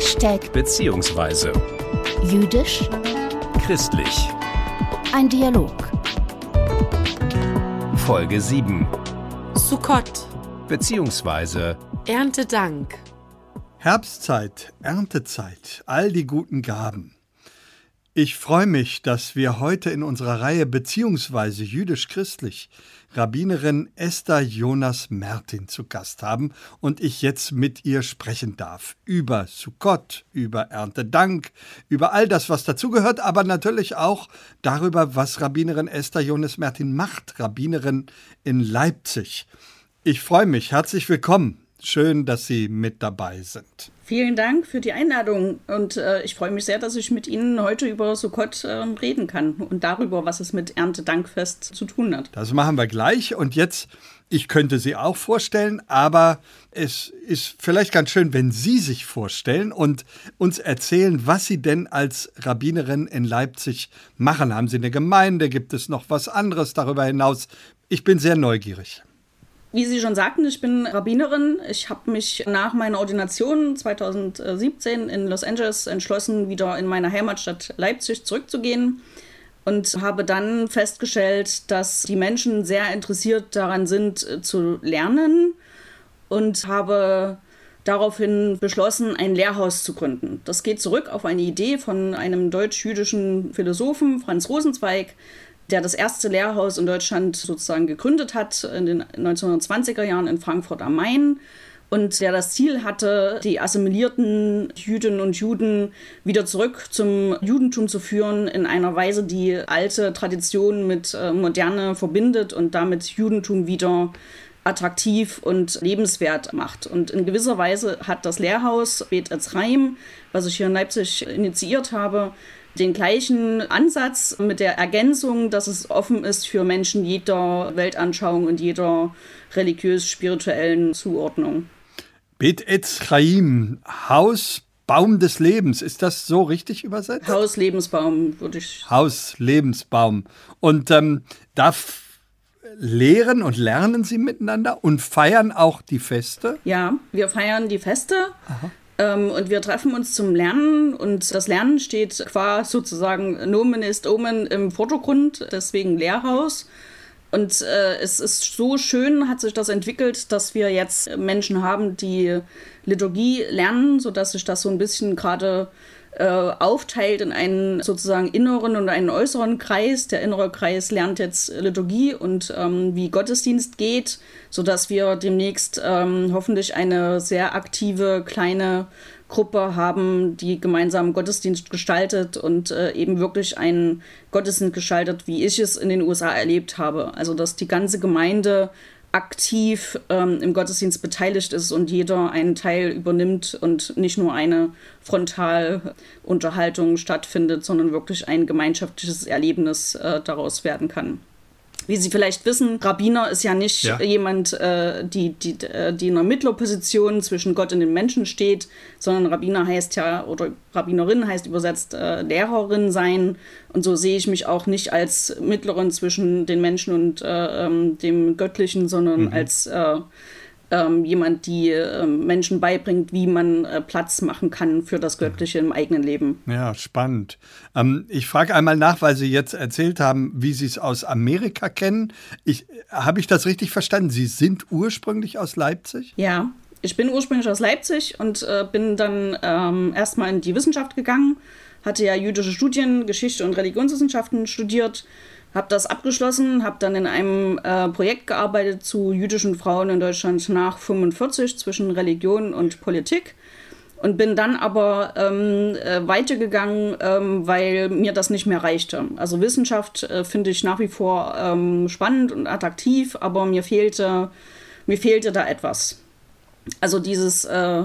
Hashtag beziehungsweise jüdisch, christlich. ein Dialog. Folge 7 Sukkot, beziehungsweise Erntedank. Herbstzeit, Erntezeit, all die guten Gaben. Ich freue mich, dass wir heute in unserer Reihe beziehungsweise jüdisch-christlich Rabbinerin Esther Jonas Mertin zu Gast haben und ich jetzt mit ihr sprechen darf. Über Sukkot, über Erntedank, über all das, was dazugehört, aber natürlich auch darüber, was Rabbinerin Esther Jonas Mertin macht, Rabbinerin in Leipzig. Ich freue mich. Herzlich willkommen. Schön, dass Sie mit dabei sind. Vielen Dank für die Einladung und äh, ich freue mich sehr, dass ich mit Ihnen heute über Sukkot äh, reden kann und darüber, was es mit Erntedankfest zu tun hat. Das machen wir gleich. Und jetzt, ich könnte Sie auch vorstellen, aber es ist vielleicht ganz schön, wenn Sie sich vorstellen und uns erzählen, was Sie denn als Rabbinerin in Leipzig machen. Haben Sie eine Gemeinde? Gibt es noch was anderes darüber hinaus? Ich bin sehr neugierig. Wie Sie schon sagten, ich bin Rabbinerin. Ich habe mich nach meiner Ordination 2017 in Los Angeles entschlossen, wieder in meine Heimatstadt Leipzig zurückzugehen und habe dann festgestellt, dass die Menschen sehr interessiert daran sind, äh, zu lernen und habe daraufhin beschlossen, ein Lehrhaus zu gründen. Das geht zurück auf eine Idee von einem deutsch-jüdischen Philosophen, Franz Rosenzweig, der das erste Lehrhaus in Deutschland sozusagen gegründet hat in den 1920er Jahren in Frankfurt am Main und der das Ziel hatte, die assimilierten Jüdinnen und Juden wieder zurück zum Judentum zu führen, in einer Weise, die alte Traditionen mit äh, Moderne verbindet und damit Judentum wieder attraktiv und lebenswert macht. Und in gewisser Weise hat das Lehrhaus Bet Etzraim, was ich hier in Leipzig initiiert habe, den gleichen Ansatz mit der Ergänzung, dass es offen ist für Menschen jeder Weltanschauung und jeder religiös-spirituellen Zuordnung. Bet Etz Chaim, Haus, Baum des Lebens. Ist das so richtig übersetzt? Haus, Lebensbaum, würde ich. Haus, Lebensbaum. Und ähm, da lehren und lernen Sie miteinander und feiern auch die Feste? Ja, wir feiern die Feste. Ähm, und wir treffen uns zum Lernen und das Lernen steht qua sozusagen Nomen ist Omen im Vordergrund, deswegen Lehrhaus. Und äh, es ist so schön, hat sich das entwickelt, dass wir jetzt Menschen haben, die Liturgie lernen, sodass sich das so ein bisschen gerade äh, aufteilt in einen sozusagen inneren und einen äußeren Kreis. Der innere Kreis lernt jetzt Liturgie und ähm, wie Gottesdienst geht, sodass wir demnächst ähm, hoffentlich eine sehr aktive kleine Gruppe haben, die gemeinsam Gottesdienst gestaltet und äh, eben wirklich einen Gottesdienst gestaltet, wie ich es in den USA erlebt habe. Also dass die ganze Gemeinde aktiv ähm, im Gottesdienst beteiligt ist und jeder einen Teil übernimmt und nicht nur eine Frontalunterhaltung stattfindet, sondern wirklich ein gemeinschaftliches Erlebnis äh, daraus werden kann. Wie Sie vielleicht wissen, Rabbiner ist ja nicht Ja. jemand, äh, die, die, äh, die in einer Mittlerposition zwischen Gott und den Menschen steht, sondern Rabbiner heißt ja, oder Rabbinerin heißt übersetzt äh, Lehrerin sein. Und so sehe ich mich auch nicht als Mittlerin zwischen den Menschen und äh, ähm, dem Göttlichen, sondern als äh, ähm, jemand, die äh, Menschen beibringt, wie man äh, Platz machen kann für das Göttliche im eigenen Leben. Ja, spannend. Ähm, ich frage einmal nach, weil Sie jetzt erzählt haben, wie Sie es aus Amerika kennen. Ich, Habe ich das richtig verstanden? Sie sind ursprünglich aus Leipzig? Ja, ich bin ursprünglich aus Leipzig und äh, bin dann ähm, erstmal in die Wissenschaft gegangen, hatte ja jüdische Studien, Geschichte und Religionswissenschaften studiert, habe das abgeschlossen, habe dann in einem äh, Projekt gearbeitet zu jüdischen Frauen in Deutschland nach 45 zwischen Religion und Politik und bin dann aber ähm, äh, weitergegangen, ähm, weil mir das nicht mehr reichte. Also Wissenschaft äh, finde ich nach wie vor ähm, spannend und attraktiv, aber mir fehlte, mir fehlte da etwas. Also dieses, äh,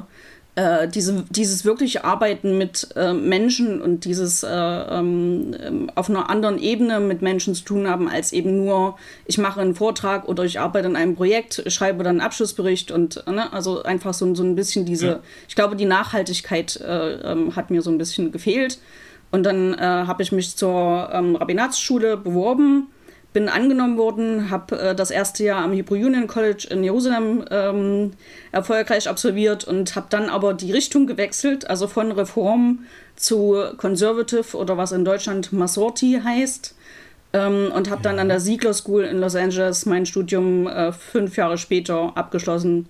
äh, diese, dieses wirkliche Arbeiten mit äh, Menschen und dieses äh, ähm, ähm, auf einer anderen Ebene mit Menschen zu tun haben, als eben nur, ich mache einen Vortrag oder ich arbeite an einem Projekt, schreibe dann einen Abschlussbericht und ne, also einfach so, so ein bisschen diese, ich glaube, die Nachhaltigkeit äh, ähm, hat mir so ein bisschen gefehlt. Und dann äh, habe ich mich zur ähm, Rabbinatsschule beworben bin angenommen worden, habe äh, das erste Jahr am Hebrew Union College in Jerusalem ähm, erfolgreich absolviert und habe dann aber die Richtung gewechselt, also von Reform zu Conservative oder was in Deutschland Masorti heißt. Ähm, und habe dann an der Ziegler School in Los Angeles mein Studium äh, fünf Jahre später abgeschlossen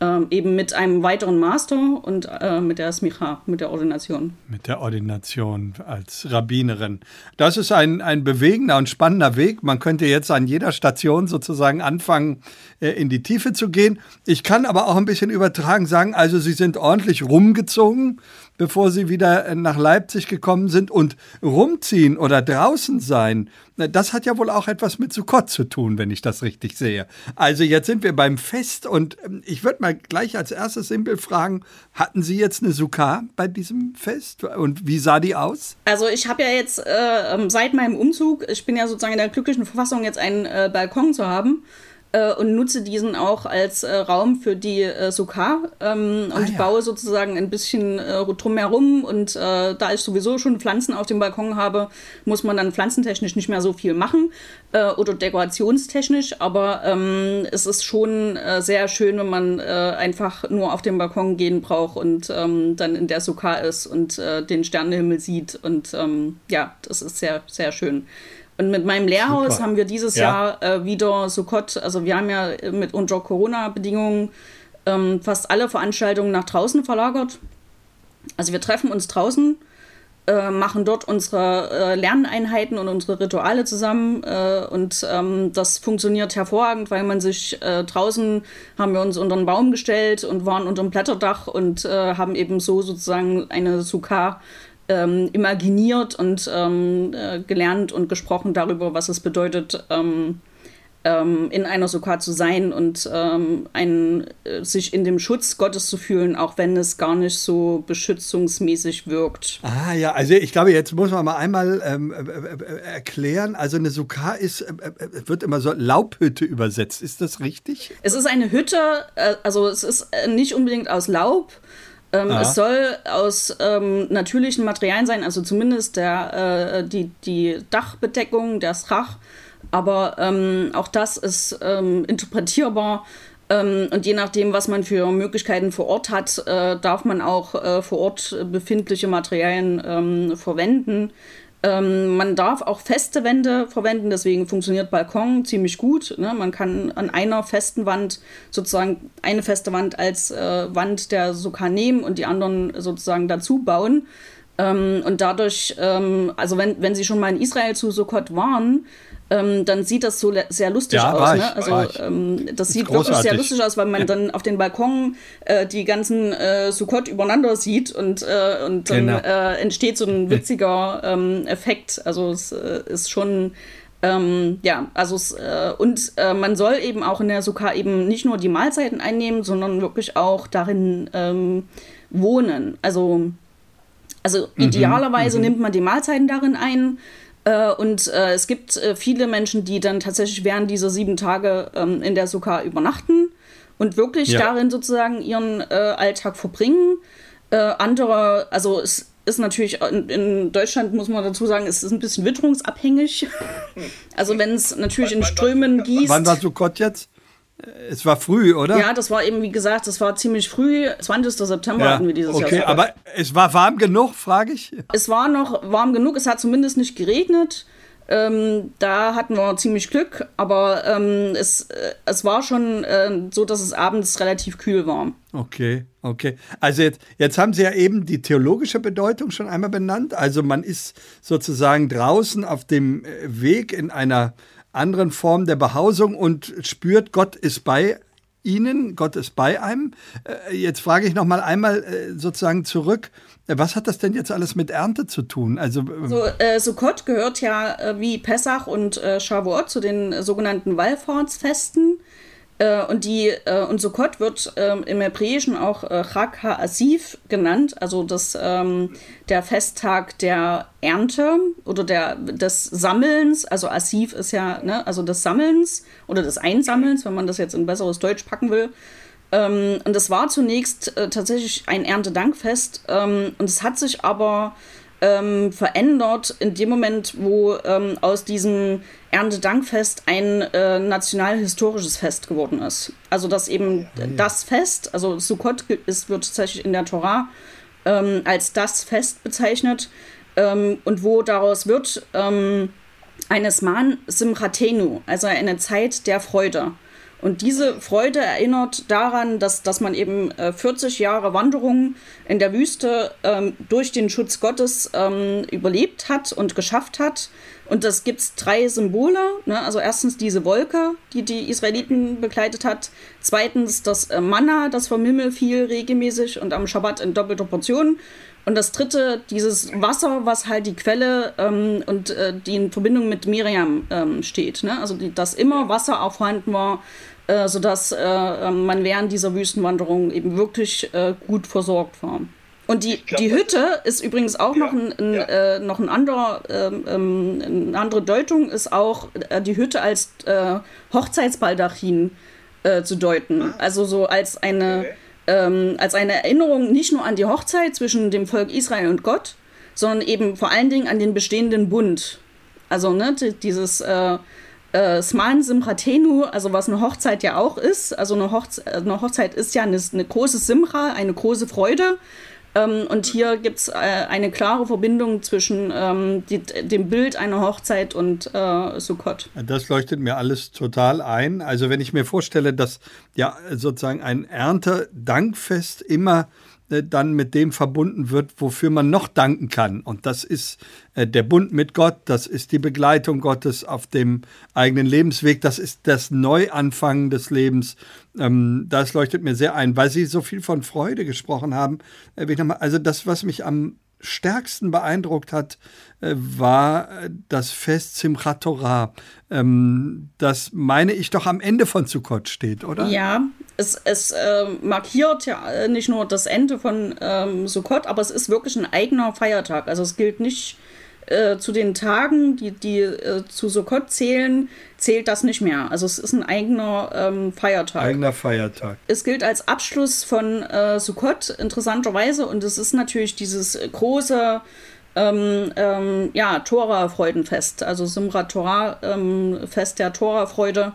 ähm, eben mit einem weiteren Master und äh, mit der Smicha, mit der Ordination. Mit der Ordination als Rabbinerin. Das ist ein, ein bewegender und spannender Weg. Man könnte jetzt an jeder Station sozusagen anfangen, äh, in die Tiefe zu gehen. Ich kann aber auch ein bisschen übertragen sagen, also Sie sind ordentlich rumgezogen bevor sie wieder äh, nach Leipzig gekommen sind und rumziehen oder draußen sein. Das hat ja wohl auch etwas mit Sukkot zu tun, wenn ich das richtig sehe. Also jetzt sind wir beim Fest und ähm, ich würde mal gleich als erstes simpel fragen, hatten Sie jetzt eine Sukkah bei diesem Fest und wie sah die aus? Also ich habe ja jetzt äh, ähm, seit meinem Umzug, ich bin ja sozusagen in der glücklichen Verfassung, jetzt einen äh, Balkon zu haben äh, und nutze diesen auch als äh, Raum für die äh, Sukkah ähm, und ah, ja. baue sozusagen ein bisschen äh, drumherum und äh, da ich sowieso schon Pflanzen auf dem Balkon habe, muss man dann pflanzentechnisch nicht mehr so viel machen äh, oder dekorationstechnisch, aber ähm, es ist schon sehr schön, wenn man einfach nur auf den Balkon gehen braucht und ähm, dann in der Sukkah ist und den Sternenhimmel sieht und ähm, ja, das ist sehr, sehr schön. Und mit meinem Lehrhaus Super. haben wir dieses ja. Jahr äh, wieder Sukkot, also wir haben ja mit unter Corona-Bedingungen ähm, fast alle Veranstaltungen nach draußen verlagert. Also wir treffen uns draußen, äh, machen dort unsere äh, Lerneinheiten und unsere Rituale zusammen äh, und ähm, das funktioniert hervorragend, weil man sich äh, draußen haben wir uns unter einen Baum gestellt und waren unter dem Blätterdach und äh, haben eben so sozusagen eine Sukkah ähm, imaginiert und ähm, äh, gelernt und gesprochen darüber, was es bedeutet, ähm, ähm in einer Sukkah zu sein und ähm, ein, äh, sich in dem Schutz Gottes zu fühlen, auch wenn es gar nicht so beschützungsmäßig wirkt. Ah ja, also ich glaube, jetzt muss man mal einmal ähm, äh, äh, erklären. Also eine Sukkah ist, äh, wird immer so Laubhütte übersetzt. Ist das richtig? Es ist eine Hütte, äh, also es ist nicht unbedingt aus Laub, ähm, es soll aus ähm, natürlichen Materialien sein, also zumindest der, äh, die, die Dachbedeckung, der Strach. Aber ähm, auch das ist ähm, interpretierbar. Ähm, und je nachdem, was man für Möglichkeiten vor Ort hat, äh, darf man auch äh, vor Ort befindliche Materialien ähm, verwenden. Ähm, man darf auch feste Wände verwenden, deswegen funktioniert Balkon ziemlich gut. Ne? Man kann an einer festen Wand sozusagen eine feste Wand als äh, Wand der Sukkah nehmen und die anderen sozusagen dazu bauen. Ähm, und dadurch, ähm, also wenn, wenn Sie schon mal in Israel zu Sukkot waren, ähm, dann sieht das so sehr lustig ja, aus. Ne? Also ähm, das, sieht großartig. wirklich sehr lustig aus, weil man dann auf den Balkon äh, die ganzen äh, Sukkot übereinander sieht und, äh, und dann genau. äh, entsteht so ein witziger ähm, Effekt. Also es äh, ist schon ähm, ja, also es, äh, und äh, man soll eben auch in der Sukkah eben nicht nur die Mahlzeiten einnehmen, sondern wirklich auch darin ähm, wohnen. Also, also mhm, idealerweise mhm. nimmt man die Mahlzeiten darin ein. Äh, und äh, es gibt äh, viele Menschen, die dann tatsächlich während dieser sieben Tage ähm, in der Sukkah übernachten und wirklich ja. darin sozusagen ihren äh, Alltag verbringen. Äh, andere, also es ist natürlich in, in, Deutschland, muss man dazu sagen, es ist ein bisschen witterungsabhängig. also wenn es natürlich in Strömen gießt. Wann war Sukkot jetzt? Es war früh, oder? Ja, das war eben, wie gesagt, das war ziemlich früh. 20. September ja, hatten wir dieses okay, Jahr. Okay, aber es war warm genug, frage ich. Es war noch warm genug. Es hat zumindest nicht geregnet. Ähm, da hatten wir ziemlich Glück, aber ähm, es, äh, es war schon äh, so, dass es abends relativ kühl war. Okay, okay. Also jetzt, jetzt haben Sie ja eben die theologische Bedeutung schon einmal benannt. Also man ist sozusagen draußen auf dem äh, Weg in einer anderen Formen der Behausung und spürt, Gott ist bei Ihnen, Gott ist bei einem. Äh, jetzt frage ich noch mal einmal äh, sozusagen zurück. Was hat das denn jetzt alles mit Ernte zu tun? Also, so, äh, Sukkot gehört ja äh, wie Pessach und äh, Shavuot zu den sogenannten Wallfahrtsfesten. Äh, und die äh, und Sukkot wird äh, im Hebräischen auch äh, Chag HaAsif genannt, also das, ähm, der Festtag der Ernte oder der, des Sammelns. Also Asif ist ja, ne, also des Sammelns oder des Einsammelns, wenn man das jetzt in besseres Deutsch packen will. Ähm, und es war zunächst äh, tatsächlich ein Erntedankfest ähm, und es hat sich aber ähm, verändert in dem Moment, wo ähm, aus diesem Erntedankfest ein äh, nationalhistorisches Fest geworden ist. Also dass eben ja, ja. das Fest, also Sukkot ist, wird tatsächlich in der Torah ähm, als das Fest bezeichnet ähm, und wo daraus wird ähm, eines Man Simchatenu, also eine Zeit der Freude. Und diese Freude erinnert daran, dass, dass man eben äh, 40 Jahre Wanderung in der Wüste ähm, durch den Schutz Gottes ähm, überlebt hat und geschafft hat. Und das gibt es drei Symbole. Ne? Also erstens diese Wolke, die die Israeliten begleitet hat. Zweitens das äh, Manna, das vom Himmel fiel regelmäßig und am Schabbat in doppelter Portion. Und das dritte, dieses Wasser, was halt die Quelle ähm, und äh, die in Verbindung mit Miriam ähm, steht. Ne? Also die, dass immer Wasser auch vorhanden war äh, sodass äh, ähm, man während dieser Wüstenwanderung eben wirklich äh, gut versorgt war. Und die, glaub, die Hütte ist übrigens auch ja, noch, ein, ein ja. äh, noch ein anderer, ähm, ähm, eine andere Deutung, ist auch äh, die Hütte als Hochzeitsbaldachin zu deuten. Ah. Also so als eine, okay. Ähm, als eine Erinnerung nicht nur an die Hochzeit zwischen dem Volk Israel und Gott, sondern eben vor allen Dingen an den bestehenden Bund. Also ne, dieses äh, äh, Sman Simchatenu, also was eine Hochzeit ja auch ist. Also eine, Hochze eine Hochzeit ist ja eine, eine, große Simcha, eine große Freude. Ähm, und hier gibt es äh, eine klare Verbindung zwischen ähm, die, dem Bild einer Hochzeit und äh, Sukkot. Das leuchtet mir alles total ein. Also wenn ich mir vorstelle, dass ja sozusagen ein Erntedankfest immer äh, dann mit dem verbunden wird, wofür man noch danken kann. Und das ist äh, der Bund mit Gott, das ist die Begleitung Gottes auf dem eigenen Lebensweg, das ist das Neuanfangen des Lebens. Ähm, das leuchtet mir sehr ein, weil Sie so viel von Freude gesprochen haben. Also das, was mich am stärksten beeindruckt hat, äh, war das Fest Simchat Torah. Ähm, das meine ich doch am Ende von Sukkot steht, oder? Ja, es, es äh, markiert ja nicht nur das Ende von ähm, Sukkot, aber es ist wirklich ein eigener Feiertag. Also es gilt nicht äh, zu den Tagen, die, die äh, zu Sukkot zählen, zählt das nicht mehr. Also es ist ein eigener ähm, Feiertag. Eigener Feiertag. Es gilt als Abschluss von äh, Sukkot, interessanterweise. Und es ist natürlich dieses große ähm, ähm, ja, Tora-Freudenfest, also Simrat Torah, ähm, Fest der Tora-Freude,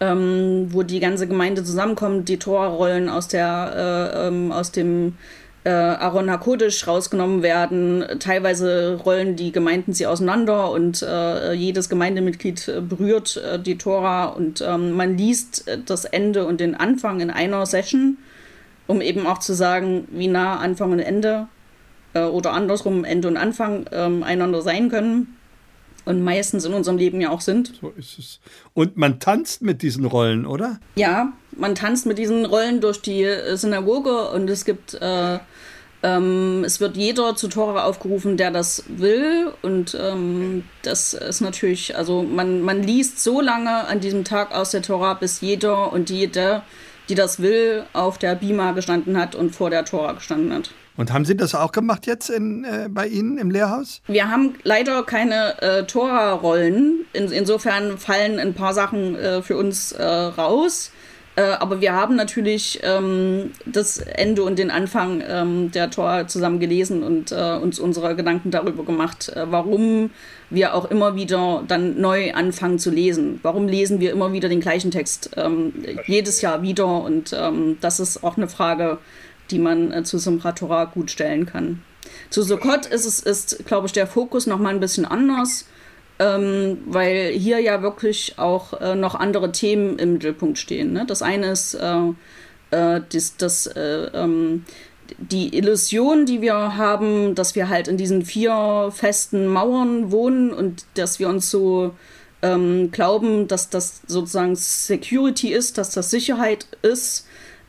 ähm, wo die ganze Gemeinde zusammenkommt, die Tora-Rollen aus, der, äh, ähm, aus dem äh, Aaron Hakodisch rausgenommen werden. Teilweise rollen die Gemeinden sie auseinander und äh, jedes Gemeindemitglied äh, berührt äh, die Tora und ähm, man liest äh, das Ende und den Anfang in einer Session, um eben auch zu sagen, wie nah Anfang und Ende oder andersrum Ende und Anfang ähm, einander sein können und meistens in unserem Leben ja auch sind. So ist es. Und man tanzt mit diesen Rollen, oder? Ja, man tanzt mit diesen Rollen durch die Synagoge und es gibt äh, ähm, es wird jeder zu Tora aufgerufen, der das will. Und ähm, das ist natürlich, also man, man liest so lange an diesem Tag aus der Tora, bis jeder und jede, die das will, auf der Bima gestanden hat und vor der Tora gestanden hat. Und haben Sie das auch gemacht jetzt in, äh, bei Ihnen im Lehrhaus? Wir haben leider keine äh, Tora-Rollen. In, insofern fallen ein paar Sachen äh, für uns äh, raus. Äh, aber wir haben natürlich ähm, das Ende und den Anfang ähm, der Tor zusammen gelesen und äh, uns unsere Gedanken darüber gemacht, äh, warum wir auch immer wieder dann neu anfangen zu lesen. Warum lesen wir immer wieder den gleichen Text ähm, jedes Jahr wieder? Und ähm, das ist auch eine Frage, die man äh, zu Simchat Torah gut stellen kann. Zu Sukkot ist es, ist, glaube ich, der Fokus noch mal ein bisschen anders ähm, weil hier ja wirklich auch äh, noch andere Themen im Mittelpunkt stehen. Ne? Das eine ist äh, äh, das, das äh, ähm, die Illusion, die wir haben, dass wir halt in diesen vier festen Mauern wohnen und dass wir uns so ähm, glauben, dass das sozusagen Security ist, dass das Sicherheit ist.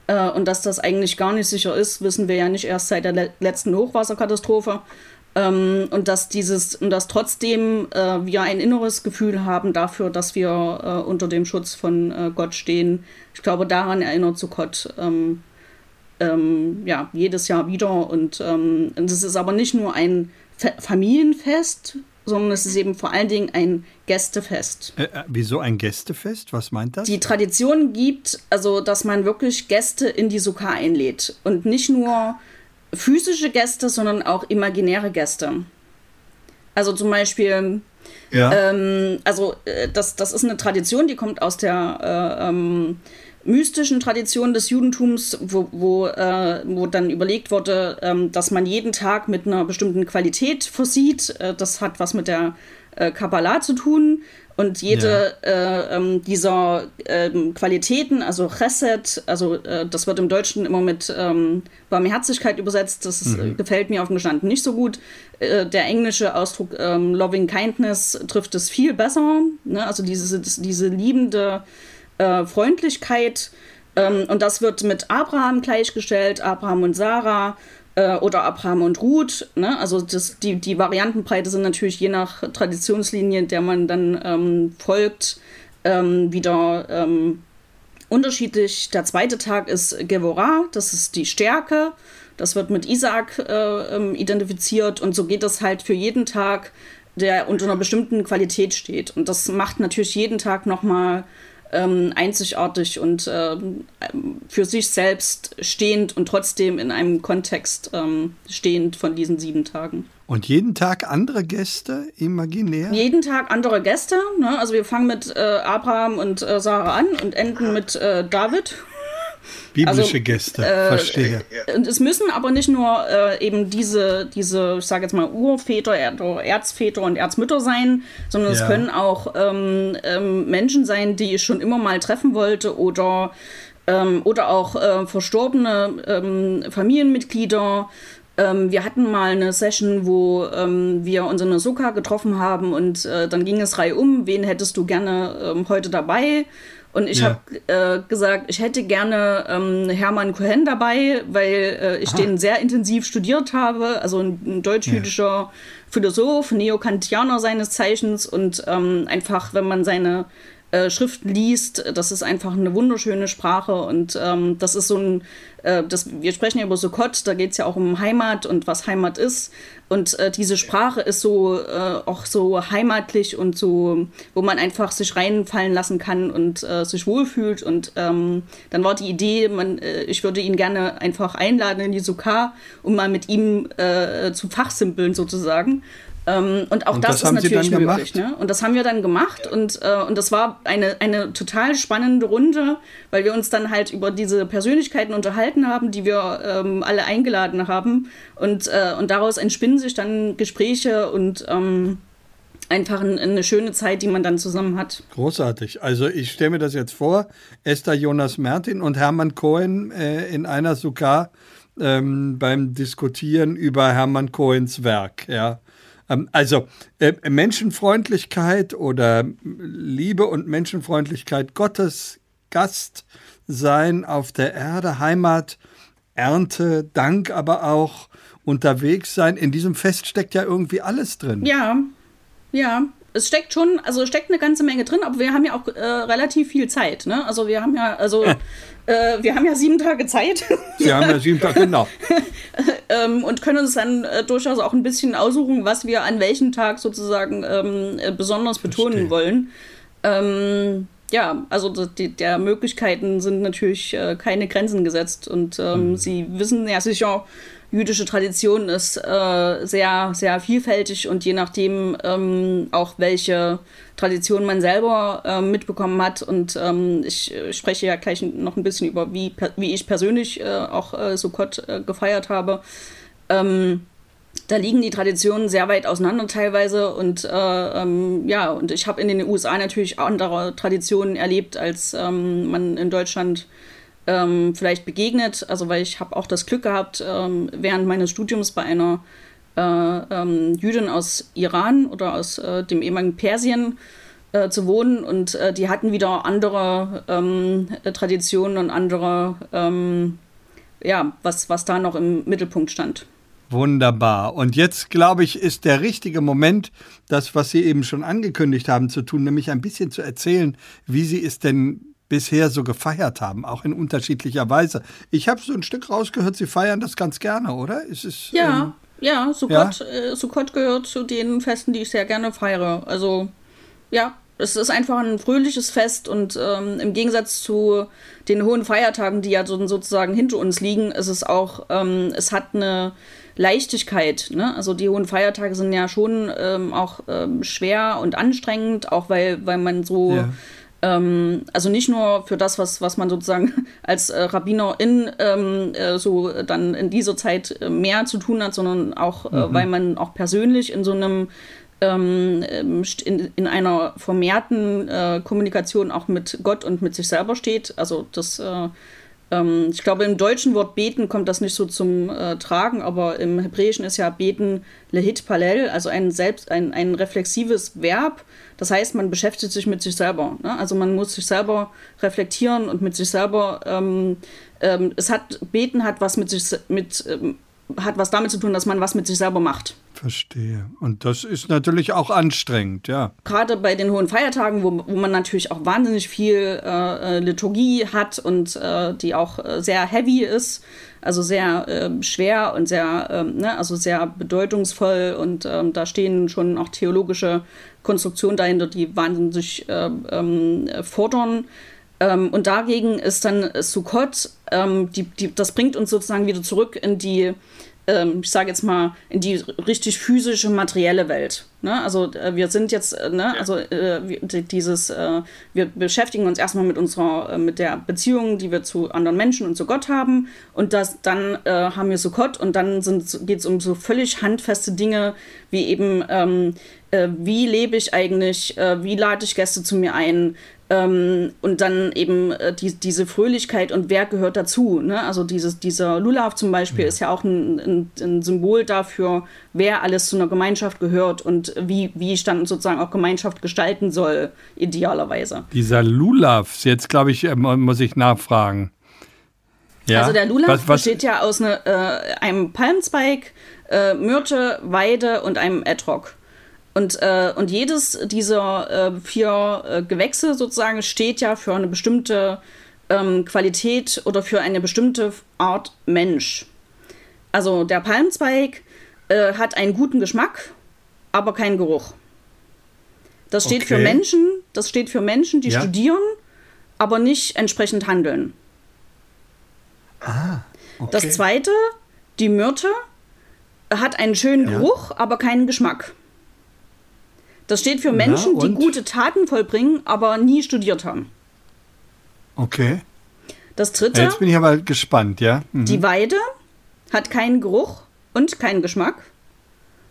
Äh, und dass das eigentlich gar nicht sicher ist, wissen wir ja nicht erst seit der le letzten Hochwasserkatastrophe. Ähm, und dass dieses und dass trotzdem äh, wir ein inneres Gefühl haben dafür, dass wir äh, unter dem Schutz von äh, Gott stehen. Ich glaube, daran erinnert zu Gott ähm, ähm, ja jedes Jahr wieder und ähm, es ist aber nicht nur ein Fe Familienfest, sondern es ist eben vor allen Dingen ein Gästefest. Äh, äh, wieso ein Gästefest? Was meint das? Die Tradition gibt, also dass man wirklich Gäste in die Sukkah einlädt und nicht nur physische Gäste, sondern auch imaginäre Gäste. Also zum Beispiel, Ja. ähm, also äh, das, das ist eine Tradition, die kommt aus der äh, ähm, mystischen Tradition des Judentums, wo, wo, äh, wo dann überlegt wurde, ähm, dass man jeden Tag mit einer bestimmten Qualität versieht. Äh, das hat was mit der äh, Kabbalah zu tun. Und jede äh, ähm, dieser ähm, Qualitäten, also Chesed, also äh, das wird im Deutschen immer mit ähm, Barmherzigkeit übersetzt, das äh, gefällt mir auf dem Gestanden nicht so gut. Der englische Ausdruck ähm, Loving Kindness trifft es viel besser. Ne? Also diese, diese liebende äh, Freundlichkeit. Ähm, und das wird mit Abraham gleichgestellt, Abraham und Sarah äh, oder Abraham und Ruth. Ne? Also das, die, die Variantenbreite sind natürlich je nach Traditionslinie, der man dann ähm, folgt, ähm, wieder ähm, unterschiedlich. Der zweite Tag ist Gevorah, das ist die Stärke. Das wird mit Isaac äh, ähm, identifiziert und so geht das halt für jeden Tag, der unter einer bestimmten Qualität steht. Und das macht natürlich jeden Tag nochmal ähm, einzigartig und ähm, für sich selbst stehend und trotzdem in einem Kontext ähm, stehend von diesen sieben Tagen. Und jeden Tag andere Gäste, imaginär? Jeden Tag andere Gäste. Ne? Also wir fangen mit äh, Abraham und äh, Sarah an und enden mit äh, David. Biblische also, Gäste, äh, verstehe. Und es müssen aber nicht nur äh, eben diese, diese, ich sage jetzt mal, Urväter, Er- Erzväter und Erzmütter sein, sondern es Ja. können auch ähm, ähm, Menschen sein, die ich schon immer mal treffen wollte oder, ähm, oder auch äh, verstorbene ähm, Familienmitglieder. Ähm, wir hatten mal eine Session, wo ähm, wir uns in der Sukkah getroffen haben und äh, dann ging es reihum, wen hättest du gerne ähm, heute dabei? Und ich Ja. habe äh, gesagt, ich hätte gerne ähm, Hermann Cohen dabei, weil äh, ich den sehr intensiv studiert habe. Also ein, ein deutsch-jüdischer Philosoph, Neokantianer seines Zeichens. Und ähm, einfach, wenn man seine äh, Schriften liest, das ist einfach eine wunderschöne Sprache. Und ähm, das ist so ein, äh, das, wir sprechen ja über Sukkot, da geht es ja auch um Heimat und was Heimat ist. Und äh, diese Sprache ist so äh, auch so heimatlich und so, wo man einfach sich reinfallen lassen kann und äh, sich wohlfühlt. Und ähm, dann war die Idee, man, ich würde ihn gerne einfach einladen in die Sukkah, um mal mit ihm zu fachsimpeln sozusagen. Ähm, und auch Und das, das ist natürlich dann möglich. gemacht? Ne? Und das haben wir dann gemacht und, äh, und das war eine, eine total spannende Runde, weil wir uns dann halt über diese Persönlichkeiten unterhalten haben, die wir ähm, alle eingeladen haben. Und, äh, und daraus entspinnen sich dann Gespräche und ähm, einfach ein, eine schöne Zeit, die man dann zusammen hat. Großartig. Also ich stelle mir das jetzt vor, Esther Jonas Mertin und Hermann Cohen äh, in einer Sukkah ähm, beim Diskutieren über Hermann Cohens Werk. Ja. Ähm, also äh, Menschenfreundlichkeit oder Liebe und Menschenfreundlichkeit Gottes, Gast sein auf der Erde, Heimat, Ernte, Dank aber auch unterwegs sein. In diesem Fest steckt ja irgendwie alles drin. Ja, ja. Es steckt schon, also steckt eine ganze Menge drin, aber wir haben ja auch äh, relativ viel Zeit. Ne? Also wir haben ja, also äh, wir haben ja sieben Tage Zeit Sie haben ja sieben Tage, genau. ähm, und können uns dann äh, durchaus auch ein bisschen aussuchen, was wir an welchem Tag sozusagen ähm, äh, besonders betonen Verstehe. wollen. Ähm, ja, also die, der Möglichkeiten sind natürlich äh, keine Grenzen gesetzt und ähm, Sie wissen ja sicher, jüdische Tradition ist äh, sehr, sehr vielfältig und je nachdem ähm, auch welche Tradition man selber ähm, mitbekommen hat. Und ähm, ich äh, spreche ja gleich noch ein bisschen über, wie, wie ich persönlich äh, auch äh, Sukkot äh, gefeiert habe. Ähm, da liegen die Traditionen sehr weit auseinander teilweise und äh, ähm, ja, und ich habe in den USA natürlich andere Traditionen erlebt, als ähm, man in Deutschland ähm, vielleicht begegnet. Also weil ich habe auch das Glück gehabt, ähm, während meines Studiums bei einer äh, ähm, Jüdin aus Iran oder aus äh, dem ehemaligen Persien äh, zu wohnen und äh, die hatten wieder andere ähm, äh, Traditionen und andere, ähm, ja, was, was da noch im Mittelpunkt stand. Wunderbar. Und jetzt, glaube ich, ist der richtige Moment, das, was Sie eben schon angekündigt haben, zu tun, nämlich ein bisschen zu erzählen, wie Sie es denn bisher so gefeiert haben, auch in unterschiedlicher Weise. Ich habe so ein Stück rausgehört, Sie feiern das ganz gerne, oder? Ist es, Ja, ähm, ja, Sukkot, Äh, Sukkot gehört zu den Festen, die ich sehr gerne feiere. Also, ja, es ist einfach ein fröhliches Fest und ähm, im Gegensatz zu den hohen Feiertagen, die ja so, sozusagen hinter uns liegen, ist es auch, ähm, es hat eine Leichtigkeit. Ne? Also die hohen Feiertage sind ja schon ähm, auch ähm, schwer und anstrengend, auch weil, weil man so. Ja. Ähm, also nicht nur für das, was, was man sozusagen als äh, Rabbinerin ähm, äh, so dann in dieser Zeit äh, mehr zu tun hat, sondern auch, äh, weil man auch persönlich in so einem ähm, in, in einer vermehrten äh, Kommunikation auch mit Gott und mit sich selber steht. Also das, ähm, ich glaube, im deutschen Wort beten kommt das nicht so zum äh, Tragen, aber im Hebräischen ist ja beten lehit palel, also ein selbst ein, ein reflexives Verb. Das heißt, man beschäftigt sich mit sich selber. Ne? Also man muss sich selber reflektieren und mit sich selber. Ähm, ähm, es hat beten hat was mit sich mit ähm, hat was damit zu tun, dass man was mit sich selber macht. Verstehe. Und das ist natürlich auch anstrengend, ja. Gerade bei den hohen Feiertagen, wo, wo man natürlich auch wahnsinnig viel äh, äh Liturgie hat und äh, die auch äh, sehr heavy ist, also sehr äh, schwer und sehr, ähm, ne, also sehr bedeutungsvoll und ähm, da stehen schon auch theologische Konstruktionen dahinter, die wahnsinnig äh, ähm, fordern. Ähm, und dagegen ist dann Sukkot, ähm, die, die, das bringt uns sozusagen wieder zurück in die ähm, ich sage jetzt mal, in die richtig physische, materielle Welt. Ne? Also äh, wir sind jetzt, äh, ne, also äh, dieses, äh, wir beschäftigen uns erstmal mit unserer, äh, mit der Beziehung, die wir zu anderen Menschen und zu Gott haben. Und das, dann äh, haben wir so Gott und dann geht es um so völlig handfeste Dinge, wie eben, ähm, wie lebe ich eigentlich, wie lade ich Gäste zu mir ein, ähm, und dann eben äh, die, diese Fröhlichkeit und wer gehört dazu. Ne? Also dieses, dieser Lulav zum Beispiel ja. ist ja auch ein, ein, ein, Symbol dafür, wer alles zu einer Gemeinschaft gehört und wie, wie ich dann sozusagen auch Gemeinschaft gestalten soll, idealerweise. Dieser Lulav, jetzt glaube ich, äh, muss ich nachfragen. Ja? Also der Lulav besteht ja aus ne, äh, einem Palmzweig, äh, Myrte, Weide und einem Etrog. Und, äh, und jedes dieser äh, vier äh, Gewächse sozusagen steht ja für eine bestimmte ähm, Qualität oder für eine bestimmte Art Mensch. Also der Palmzweig äh, hat einen guten Geschmack, aber keinen Geruch. Das steht okay. für Menschen, das steht für Menschen, die ja. studieren, aber nicht entsprechend handeln. Ah, okay. Das zweite, die Myrte, hat einen schönen ja. Geruch, aber keinen Geschmack. Das steht für Menschen, Na, die gute Taten vollbringen, aber nie studiert haben. Okay. Das dritte. Jetzt bin ich aber gespannt, ja. Mhm. Die Weide hat keinen Geruch und keinen Geschmack.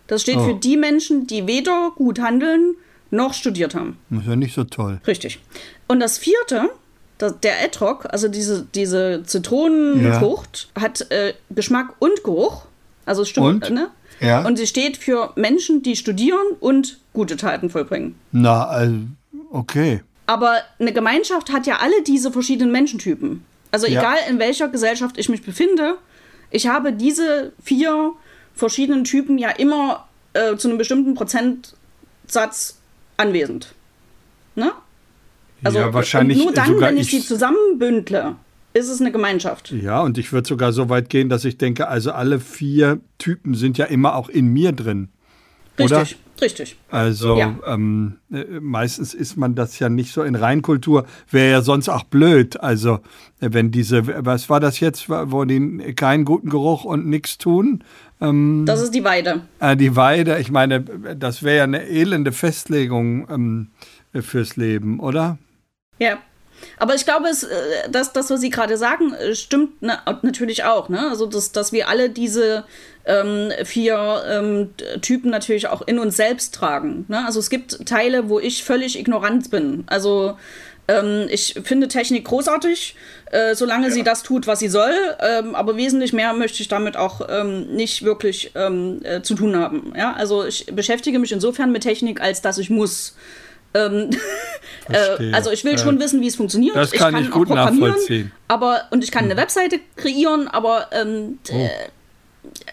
Das steht oh. für die Menschen, die weder gut handeln noch studiert haben. Das ist ja nicht so toll. Richtig. Und das vierte, der Etrog, also diese, diese Zitronenfrucht, ja. hat äh, Geschmack und Geruch. Also es stimmt, und? ne? Ja. Und sie steht für Menschen, die studieren und gute Taten vollbringen. Na, also, okay. Aber eine Gemeinschaft hat ja alle diese verschiedenen Menschentypen. Also ja. egal in welcher Gesellschaft ich mich befinde, ich habe diese vier verschiedenen Typen ja immer äh, zu einem bestimmten Prozentsatz anwesend. Ne? Also ja, wahrscheinlich nur dann, wenn ich, ich sie zusammenbündle, ist es eine Gemeinschaft. Ja, und ich würde sogar so weit gehen, dass ich denke, also alle vier Typen sind ja immer auch in mir drin. Richtig, oder? richtig. Also ja. ähm, äh, meistens ist man das ja nicht so in Reinkultur, wäre ja sonst auch blöd. Also äh, wenn diese, was war das jetzt, wo die keinen guten Geruch und nichts tun? Ähm, das ist die Weide. Äh, die Weide, ich meine, das wäre ja eine elende Festlegung ähm, fürs Leben, oder? Ja, aber ich glaube, es, äh, dass das, was Sie gerade sagen, äh, stimmt ne, natürlich auch. Ne? Also, dass, dass wir alle diese ähm, vier ähm, Typen natürlich auch in uns selbst tragen. Ne? Also, es gibt Teile, wo ich völlig ignorant bin. Also, ähm, ich finde Technik großartig, äh, solange ja. sie das tut, was sie soll. Ähm, aber wesentlich mehr möchte ich damit auch ähm, nicht wirklich ähm, äh, zu tun haben. Ja? Also, ich beschäftige mich insofern mit Technik, als dass ich muss. Ähm, äh, also ich will äh, schon wissen, wie es funktioniert. Das kann ich, kann ich gut nachvollziehen. Aber, und ich kann eine hm. Webseite kreieren, aber ähm, oh. Äh,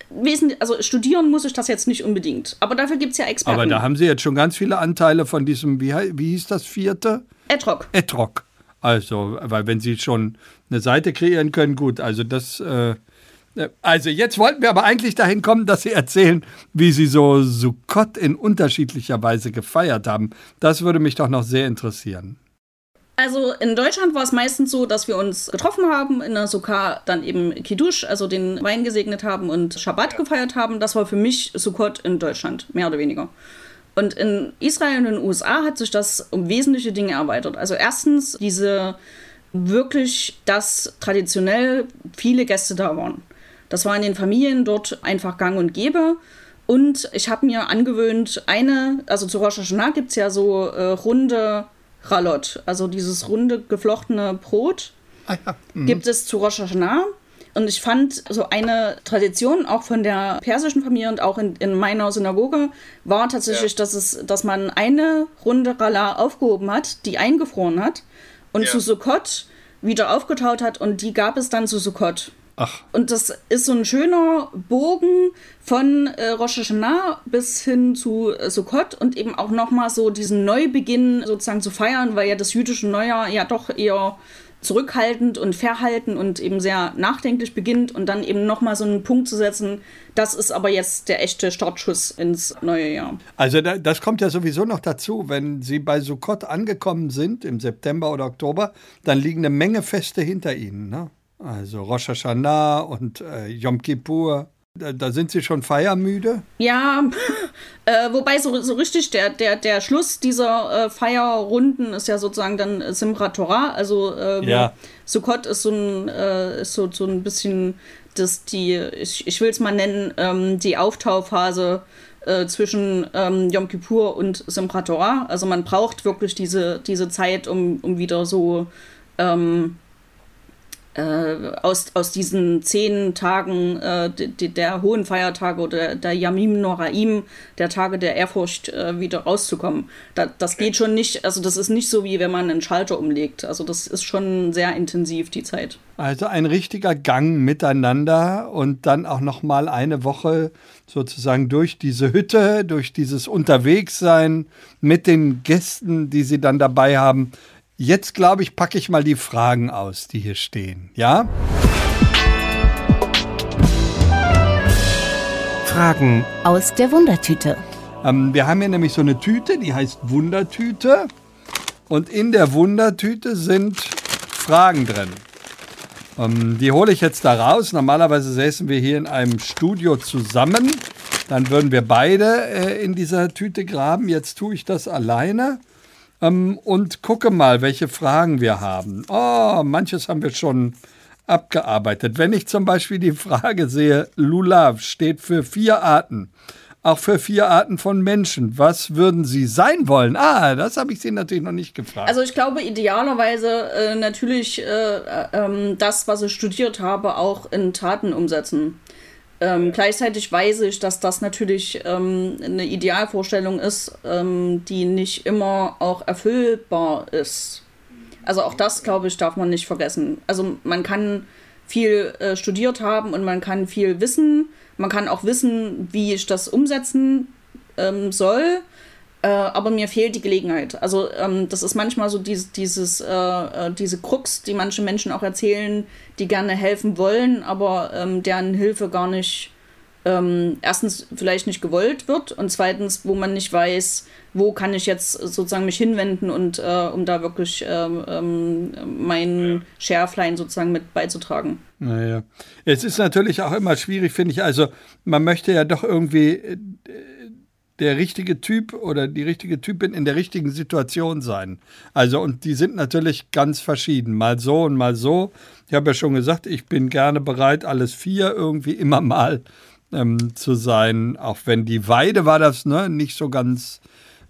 wesentlich, also studieren muss ich das jetzt nicht unbedingt. Aber dafür gibt es ja Experten. Aber da haben Sie jetzt schon ganz viele Anteile von diesem, wie, wie hieß das vierte? Etrog. Etrog. Also, weil wenn Sie schon eine Seite kreieren können, gut, also das, äh, Also jetzt wollten wir aber eigentlich dahin kommen, dass Sie erzählen, wie Sie so Sukkot in unterschiedlicher Weise gefeiert haben. Das würde mich doch noch sehr interessieren. Also in Deutschland war es meistens so, dass wir uns getroffen haben, in der Sukkah dann eben Kiddush, also den Wein gesegnet haben und Shabbat gefeiert haben. Das war für mich Sukkot in Deutschland, mehr oder weniger. Und in Israel und in den USA hat sich das um wesentliche Dinge erweitert. Also erstens diese wirklich, dass traditionell viele Gäste da waren. Das war in den Familien dort einfach gang und gäbe. Und ich habe mir angewöhnt, eine, also zu Rosh Hashanah gibt es ja so äh, runde Ralot, also dieses runde geflochtene Brot, Ah, ja. mhm. gibt es zu Rosh Hashanah. Und ich fand so eine Tradition auch von der persischen Familie und auch in, in meiner Synagoge war tatsächlich, dass, es, dass man eine Runde Rala aufgehoben hat, die eingefroren hat und Ja. zu Sukkot wieder aufgetaut hat und die gab es dann zu Sukkot. Ach, Und das ist so ein schöner Bogen von äh, Rosh Hashanah bis hin zu äh, Sukkot und eben auch nochmal so diesen Neubeginn sozusagen zu feiern, weil ja das jüdische Neujahr ja doch eher zurückhaltend und verhalten und eben sehr nachdenklich beginnt und dann eben nochmal so einen Punkt zu setzen, das ist aber jetzt der echte Startschuss ins neue Jahr. Also da, das kommt ja sowieso noch dazu, wenn Sie bei Sukkot angekommen sind im September oder Oktober, dann liegen eine Menge Feste hinter Ihnen. Ne? Also Rosh Hashanah und äh, Yom Kippur. Da, da sind Sie schon feiermüde. Ja, äh, wobei so, so richtig der, der, der Schluss dieser äh, Feierrunden ist ja sozusagen dann äh, Simchat Torah. Also ähm, Ja. Sukkot ist so ein, äh, ist so, so ein bisschen das, die, ich, ich will es mal nennen, ähm, die Auftauphase äh, zwischen ähm, Yom Kippur und Simchat Torah. Also man braucht wirklich diese, diese Zeit, um, um wieder so ähm, äh, aus, aus diesen zehn Tagen äh, de, de, der hohen Feiertage oder der Yamim Noraim, der Tage der Ehrfurcht, äh, wieder rauszukommen. Da, das geht schon nicht, also das ist nicht so, wie wenn man einen Schalter umlegt. Also das ist schon sehr intensiv, die Zeit. Also ein richtiger Gang miteinander und dann auch noch mal eine Woche sozusagen durch diese Hütte, durch dieses Unterwegssein mit den Gästen, die Sie dann dabei haben. Jetzt glaube ich, packe ich mal die Fragen aus, die hier stehen. Ja? Fragen Aus der Wundertüte. Ähm, wir haben hier nämlich so eine Tüte, die heißt Wundertüte. Und in der Wundertüte sind Fragen drin. Ähm, die hole ich jetzt da raus. Normalerweise säßen wir hier in einem Studio zusammen. Dann würden wir beide äh, in dieser Tüte graben. Jetzt tue ich das alleine. Ähm, und gucke mal, welche Fragen wir haben. Oh, manches haben wir schon abgearbeitet. Wenn ich zum Beispiel die Frage sehe, Lulav steht für vier Arten. Auch für vier Arten von Menschen. Was würden Sie sein wollen? Ah, das habe ich Sie natürlich noch nicht gefragt. Also ich glaube idealerweise äh, natürlich äh, äh, ähm, das, was ich studiert habe, auch in Taten umsetzen. Ähm, gleichzeitig weiß ich, dass das natürlich ähm, eine Idealvorstellung ist, ähm, die nicht immer auch erfüllbar ist. Also auch das, glaube ich, darf man nicht vergessen. Also man kann viel äh, studiert haben und man kann viel wissen. Man kann auch wissen, wie ich das umsetzen ähm, soll. Äh, aber mir fehlt die Gelegenheit. Also ähm, das ist manchmal so dieses, dieses, äh, äh, diese Krux, die manche Menschen auch erzählen, die gerne helfen wollen, aber ähm, deren Hilfe gar nicht ähm, erstens vielleicht nicht gewollt wird und zweitens, wo man nicht weiß, wo kann ich jetzt sozusagen mich hinwenden und äh, um da wirklich ähm, ähm, mein Schärflein sozusagen mit beizutragen. Naja. Es ist natürlich auch immer schwierig, finde ich. Also, man möchte ja doch irgendwie äh, der richtige Typ oder die richtige Typin in der richtigen Situation sein. Also, und die sind natürlich ganz verschieden. Mal so und mal so. Ich habe ja schon gesagt, ich bin gerne bereit, alles vier irgendwie immer mal ähm, zu sein. Auch wenn die Weide war das ne, nicht so ganz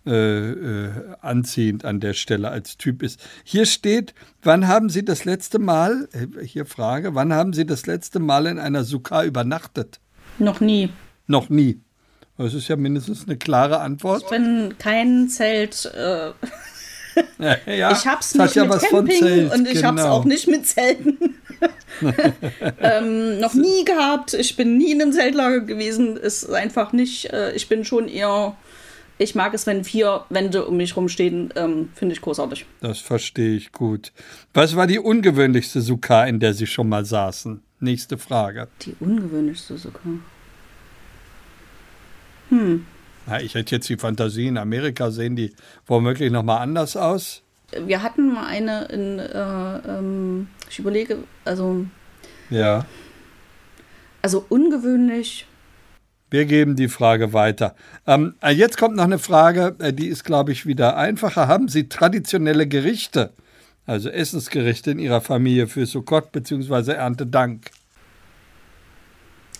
äh, äh, anziehend an der Stelle als Typ ist. Hier steht, wann haben Sie das letzte Mal, äh, hier Frage, wann haben Sie das letzte Mal in einer Sukkah übernachtet? Noch nie. Noch nie. Das ist ja mindestens eine klare Antwort. Ich bin kein Zelt. Äh, Ja, ich hab's nicht ja mit Camping Zelt, und ich hab's genau. auch nicht mit Zelten. ähm, noch nie gehabt. Ich bin nie in einem Zeltlager gewesen. Ist einfach nicht. Äh, ich bin schon eher. Ich mag es, wenn vier Wände um mich rumstehen. Ähm, Finde ich großartig. Das verstehe ich gut. Was war die ungewöhnlichste Sukkah, in der Sie schon mal saßen? Nächste Frage. Die ungewöhnlichste sogar. Na, ich hätte jetzt die Fantasie, in Amerika sehen die womöglich nochmal anders aus. Wir hatten mal eine in, äh, ähm, ich überlege, also, Ja. also ungewöhnlich. Wir geben die Frage weiter. Ähm, äh, jetzt kommt noch eine Frage, äh, die ist, glaube ich, wieder einfacher. Haben Sie traditionelle Gerichte, also Essensgerichte in Ihrer Familie für Sukkot bzw. Erntedank?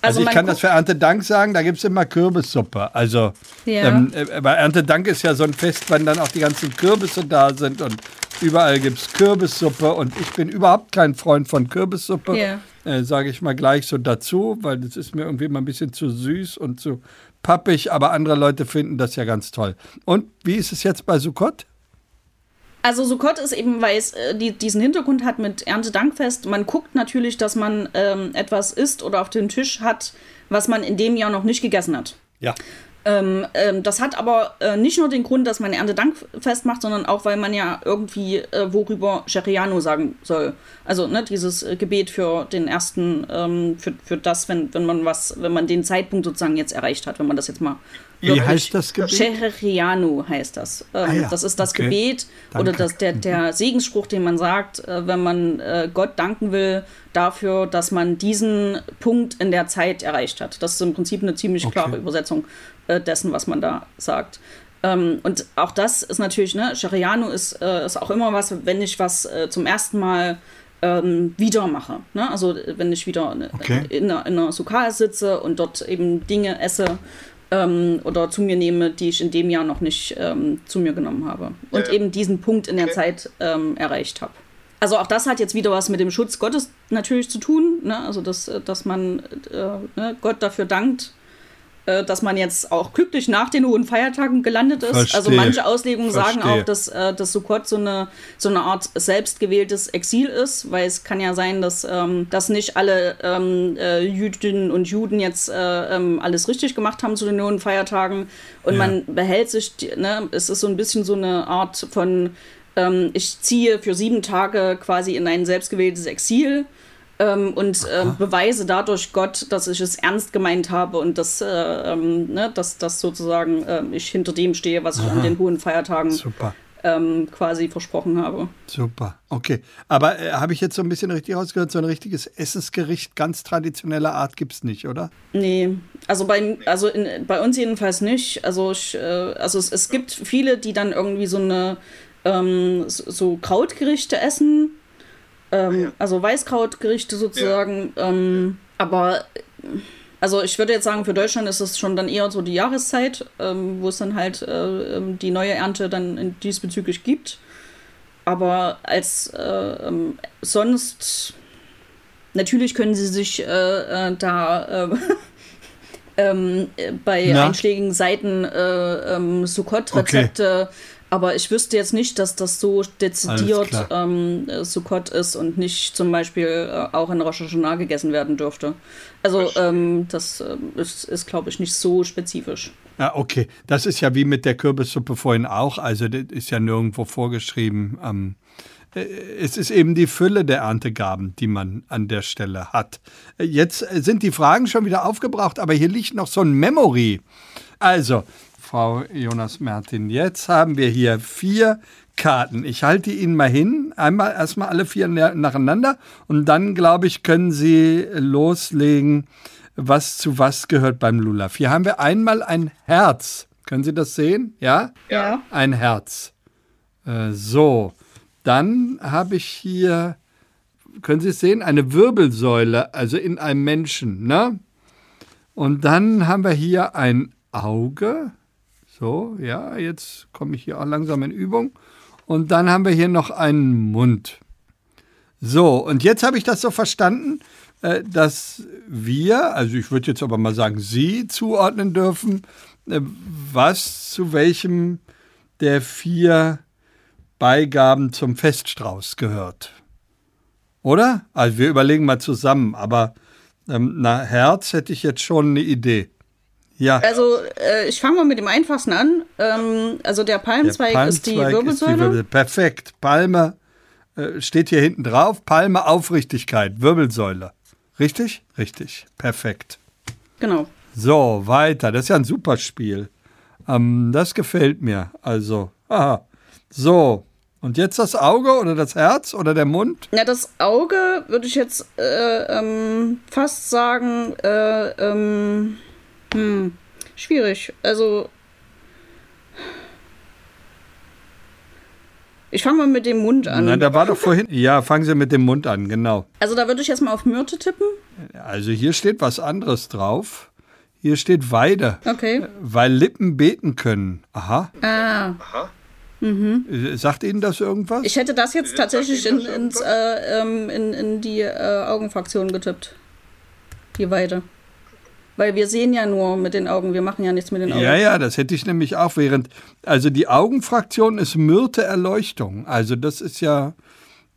Also, ich man kann das für Erntedank sagen, da gibt es immer Kürbissuppe. Also, Ja. ähm, äh, bei Erntedank ist ja so ein Fest, wenn dann auch die ganzen Kürbisse da sind und überall gibt es Kürbissuppe. Und ich bin überhaupt kein Freund von Kürbissuppe, Ja. äh, sage ich mal gleich so dazu, weil das ist mir irgendwie mal ein bisschen zu süß und zu pappig. Aber andere Leute finden das ja ganz toll. Und wie ist es jetzt bei Sukkot? Also Sukkot ist eben, weil es äh, die, diesen Hintergrund hat mit Erntedankfest. Man guckt natürlich, dass man ähm, etwas isst oder auf dem Tisch hat, was man in dem Jahr noch nicht gegessen hat. Ja. Ähm, ähm, das hat aber äh, nicht nur den Grund, dass man Erntedankfest macht, sondern auch, weil man ja irgendwie äh, worüber Sheriano sagen soll. Also ne, dieses äh, Gebet für den ersten, ähm, für, für das, wenn, wenn man was, wenn man den Zeitpunkt sozusagen jetzt erreicht hat, wenn man das jetzt mal. Wie heißt das Gebet? Sheherianu heißt das. Ähm, Ah ja, Das ist das okay. Gebet oder Danke. das, der, der Segensspruch, den man sagt, äh, wenn man äh, Gott danken will dafür, dass man diesen Punkt in der Zeit erreicht hat. Das ist im Prinzip eine ziemlich Okay. klare Übersetzung äh, dessen, was man da sagt. Ähm, und auch das ist natürlich, ne, Shariano ist, äh, ist auch immer was, wenn ich was äh, zum ersten Mal ähm, wieder mache. Ne? Also äh, wenn ich wieder Okay. in, einer, in einer Sukkah sitze und dort eben Dinge esse ähm, oder zu mir nehme, die ich in dem Jahr noch nicht ähm, zu mir genommen habe. Und eben diesen Punkt in der Zeit ähm, erreicht habe. Also auch das hat jetzt wieder was mit dem Schutz Gottes natürlich zu tun. Ne? Also dass, äh, dass man äh, ne, Gott dafür dankt, äh, dass man jetzt auch glücklich nach den hohen Feiertagen gelandet ist. Verstehe. Also manche Auslegungen sagen Verstehe. auch, dass, äh, dass Sukkot so eine, so eine Art selbstgewähltes Exil ist, weil es kann ja sein, dass, ähm, dass nicht alle ähm, äh, Jüdinnen und Juden jetzt äh, ähm, alles richtig gemacht haben zu den hohen Feiertagen und Ja. man behält sich, ne, es ist so ein bisschen so eine Art von, ähm, ich ziehe für sieben Tage quasi in ein selbstgewähltes Exil ähm, und ähm, beweise dadurch Gott, dass ich es ernst gemeint habe und dass, äh, ähm, ne, dass, dass sozusagen ähm, ich hinter dem stehe, was ich an den hohen Feiertagen Super. ähm, quasi versprochen habe. Super, okay. Aber äh, habe ich jetzt so ein bisschen richtig rausgehört, so ein richtiges Essensgericht ganz traditioneller Art gibt es nicht, oder? Nee, also bei, also in, bei uns jedenfalls nicht. Also, ich, äh, also es, es gibt viele, die dann irgendwie so eine ähm, so Krautgerichte essen. Ähm, Also Weißkrautgerichte sozusagen. Ähm, aber also ich würde jetzt sagen, für Deutschland ist es schon dann eher so die Jahreszeit, ähm, wo es dann halt äh, ähm, die neue Ernte dann diesbezüglich gibt. Aber als äh, ähm, sonst natürlich können sie sich äh, äh, da äh, ähm, äh, bei Na? einschlägigen Seiten äh, Sukkot-Rezepte, aber ich wüsste jetzt nicht, dass das so dezidiert ähm, äh, Sukkot ist und nicht zum Beispiel äh, auch in Rosh Hashanah gegessen werden dürfte. Also ähm, das ähm, ist, ist glaube ich, nicht so spezifisch. Ja, okay. Das ist ja wie mit der Kürbissuppe vorhin auch. Also, das ist ja nirgendwo vorgeschrieben. Ähm, äh, es ist eben die Fülle der Erntegaben, die man an der Stelle hat. Äh, Jetzt äh, sind die Fragen schon wieder aufgebraucht, aber hier liegt noch so ein Memory. Also, Frau Jonas Mertin, jetzt haben wir hier vier Karten. Ich halte Ihnen mal hin. Einmal erstmal alle vier na- nacheinander und dann, glaube ich, können Sie loslegen, was zu was gehört beim Lulaf. Hier haben wir einmal ein Herz. Können Sie das sehen? Ja? Ja. Ein Herz. Äh, so, dann habe ich hier, können Sie es sehen, eine Wirbelsäule, also in einem Menschen. Ne? Und dann haben wir hier ein Auge. So, ja, jetzt komme ich hier auch langsam in Übung. Und dann haben wir hier noch einen Mund. So, und jetzt habe ich das so verstanden, äh, dass wir, also ich würde jetzt aber mal sagen, Sie zuordnen dürfen, äh, was zu welchem der vier Beigaben zum Feststrauß gehört. Oder? Also wir überlegen mal zusammen, aber ähm, na, Herz hätte ich jetzt schon eine Idee. Ja, Also äh, ich fange mal mit dem einfachsten an. Ähm, also der Palmzweig, ist die Wirbelsäule. Wirbel- Perfekt. Palme äh, steht hier hinten drauf. Palme Aufrichtigkeit, Wirbelsäule. Richtig? Richtig. Perfekt. Genau. So, weiter. Das ist ja ein super Spiel. Ähm, das gefällt mir. Also, aha. So. Und jetzt das Auge oder das Herz oder der Mund? Ja, das Auge würde ich jetzt äh, ähm, fast sagen, äh, ähm, hm, schwierig. Also, ich fange mal mit dem Mund an. Nein, da war doch vorhin. Ja, fangen Sie mit dem Mund an, genau. also, da würde ich jetzt mal auf Myrte tippen. Also hier steht was anderes drauf. Hier steht Weide, Okay. weil Lippen beten können. Aha. Ah, Äh, Sagt Ihnen das irgendwas? ich hätte das jetzt tatsächlich in, ins, äh, ähm, in, in die äh, Augenfraktion getippt. Die Weide. Weil wir sehen ja nur mit den Augen, wir machen ja nichts mit den Augen. Ja, ja, das hätte ich nämlich auch während. Also die Augenfraktion ist Myrte Erleuchtung. Also das ist ja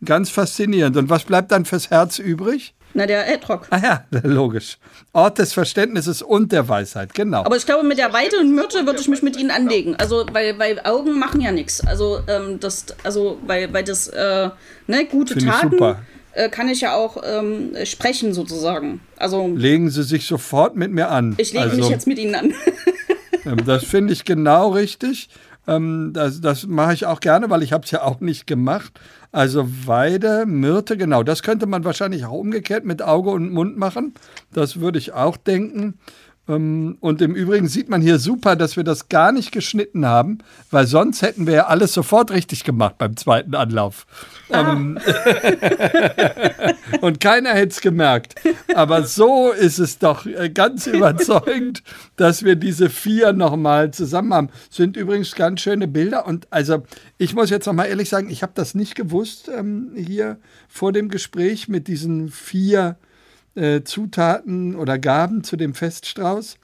ganz faszinierend. Und was bleibt dann fürs Herz übrig? Na, der Edrock. Ah ja, logisch. Ort des Verständnisses und der Weisheit, genau. Aber ich glaube, mit der Weide und Myrte würde ich mich mit ihnen anlegen. Also, weil, weil Augen machen ja nichts. Also, ähm, das, also, weil, weil das, äh, ne, gute Finde ich Taten super. Äh, kann ich ja auch ähm, sprechen, sozusagen. Also, Legen Sie sich sofort mit mir an. ich lege also, mich jetzt mit ihnen an. Ähm, Das finde ich genau richtig. Ähm, Das, das mache ich auch gerne, weil ich habe es ja auch nicht gemacht. Also Weide, Myrte, genau. Das könnte man wahrscheinlich auch umgekehrt mit Auge und Mund machen. Das würde ich auch denken. Ähm, Und im Übrigen sieht man hier super, dass wir das gar nicht geschnitten haben, weil sonst hätten wir ja alles sofort richtig gemacht beim zweiten Anlauf. Ähm, und keiner hätte es gemerkt. Aber so ist es doch äh, ganz überzeugend, dass wir diese vier nochmal zusammen haben. Sind übrigens ganz schöne Bilder. Und also, ich muss jetzt nochmal ehrlich sagen, ich habe das nicht gewusst ähm, hier vor dem Gespräch mit diesen vier äh, Zutaten oder Gaben zu dem Feststrauß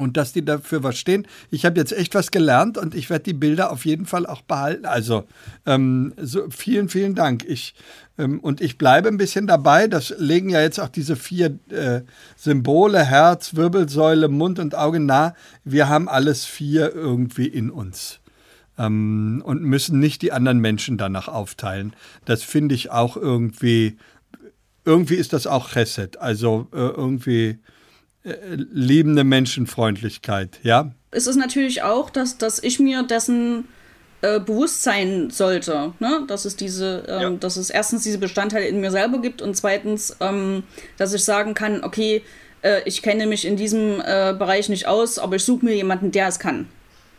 und dass die dafür was stehen. Ich habe jetzt echt was gelernt und ich werde die Bilder auf jeden Fall auch behalten. Also ähm, so, vielen, vielen Dank. Ich, ähm, und ich bleibe ein bisschen dabei. Das legen ja jetzt auch diese vier äh, Symbole, Herz, Wirbelsäule, Mund und Auge nah. Wir haben alles vier irgendwie in uns. Ähm, und müssen nicht die anderen Menschen danach aufteilen. Das finde ich auch irgendwie, irgendwie ist das auch Chesed. Also äh, irgendwie äh, liebende Menschenfreundlichkeit, ja? es ist natürlich auch, dass, dass ich mir dessen äh, bewusst sein sollte, ne? dass es diese, ähm, dass es erstens diese Bestandteile in mir selber gibt und zweitens, ähm, dass ich sagen kann, okay, äh, ich kenne mich in diesem äh, Bereich nicht aus, aber ich suche mir jemanden, der es kann.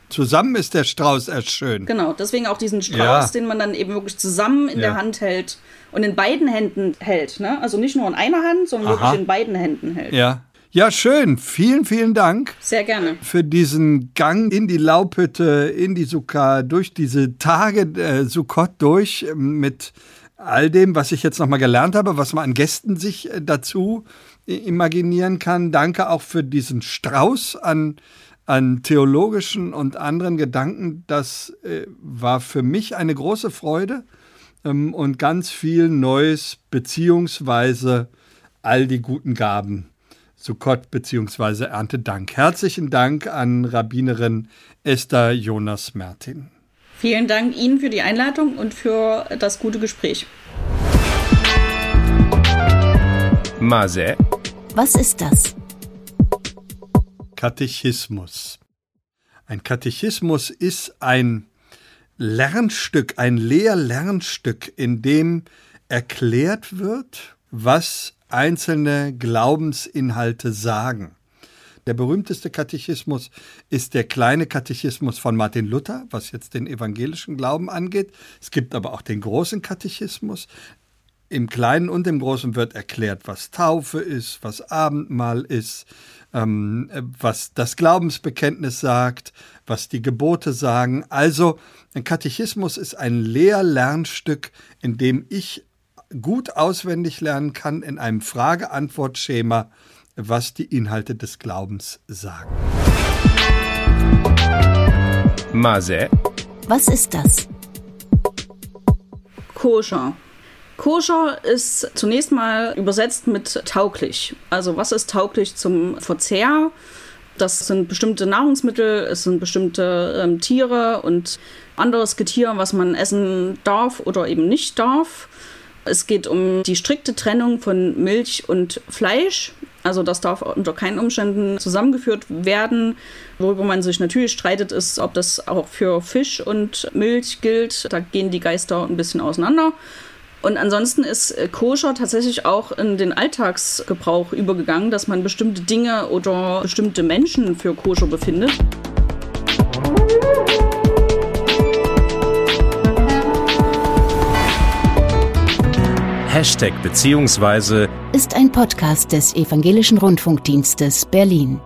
Zusammen ist der Strauß erst schön. Genau, deswegen auch diesen Strauß, Ja. den man dann eben wirklich zusammen in Ja. der Hand hält und in beiden Händen hält. Ne? Also nicht nur in einer Hand, sondern Aha. wirklich in beiden Händen hält. Ja. Ja, schön. Vielen, vielen Dank Sehr gerne. für diesen Gang in die Laubhütte, in die Sukkah, durch diese Tage äh, Sukkot durch äh, mit all dem, was ich jetzt nochmal gelernt habe, was man an Gästen sich äh, dazu äh, imaginieren kann. Danke auch für diesen Strauß an, an theologischen und anderen Gedanken. Das äh, war für mich eine große Freude ähm, und ganz viel Neues, beziehungsweise all die guten Gaben. Sukkot bzw. Erntedank. Herzlichen Dank an Rabbinerin Esther Jonas Mertin. Vielen Dank Ihnen für die Einladung und für das gute Gespräch. Mase, Was ist das? Katechismus. Ein Katechismus ist ein Lernstück, ein Lehr-Lernstück, in dem erklärt wird, was einzelne Glaubensinhalte sagen. Der berühmteste Katechismus ist der kleine Katechismus von Martin Luther, was jetzt den evangelischen Glauben angeht. Es gibt aber auch den großen Katechismus. Im Kleinen und im Großen wird erklärt, was Taufe ist, was Abendmahl ist, ähm, äh, was das Glaubensbekenntnis sagt, was die Gebote sagen. Also ein Katechismus ist ein Lehr-Lernstück, in dem ich gut auswendig lernen kann in einem Frage-Antwort-Schema, was die Inhalte des Glaubens sagen. Mase, Was ist das? Koscher. Koscher ist zunächst mal übersetzt mit tauglich. Also was ist tauglich zum Verzehr? Das sind bestimmte Nahrungsmittel, es sind bestimmte ähm, Tiere und anderes Getier, was man essen darf oder eben nicht darf. Es geht um die strikte Trennung von Milch und Fleisch. Also das darf unter keinen Umständen zusammengeführt werden. Worüber man sich natürlich streitet, ist, ob das auch für Fisch und Milch gilt. Da gehen die Geister ein bisschen auseinander. Und ansonsten ist Koscher tatsächlich auch in den Alltagsgebrauch übergegangen, dass man bestimmte Dinge oder bestimmte Menschen für Koscher befindet. Hashtag beziehungsweise Ist ein Podcast des Evangelischen Rundfunkdienstes Berlin.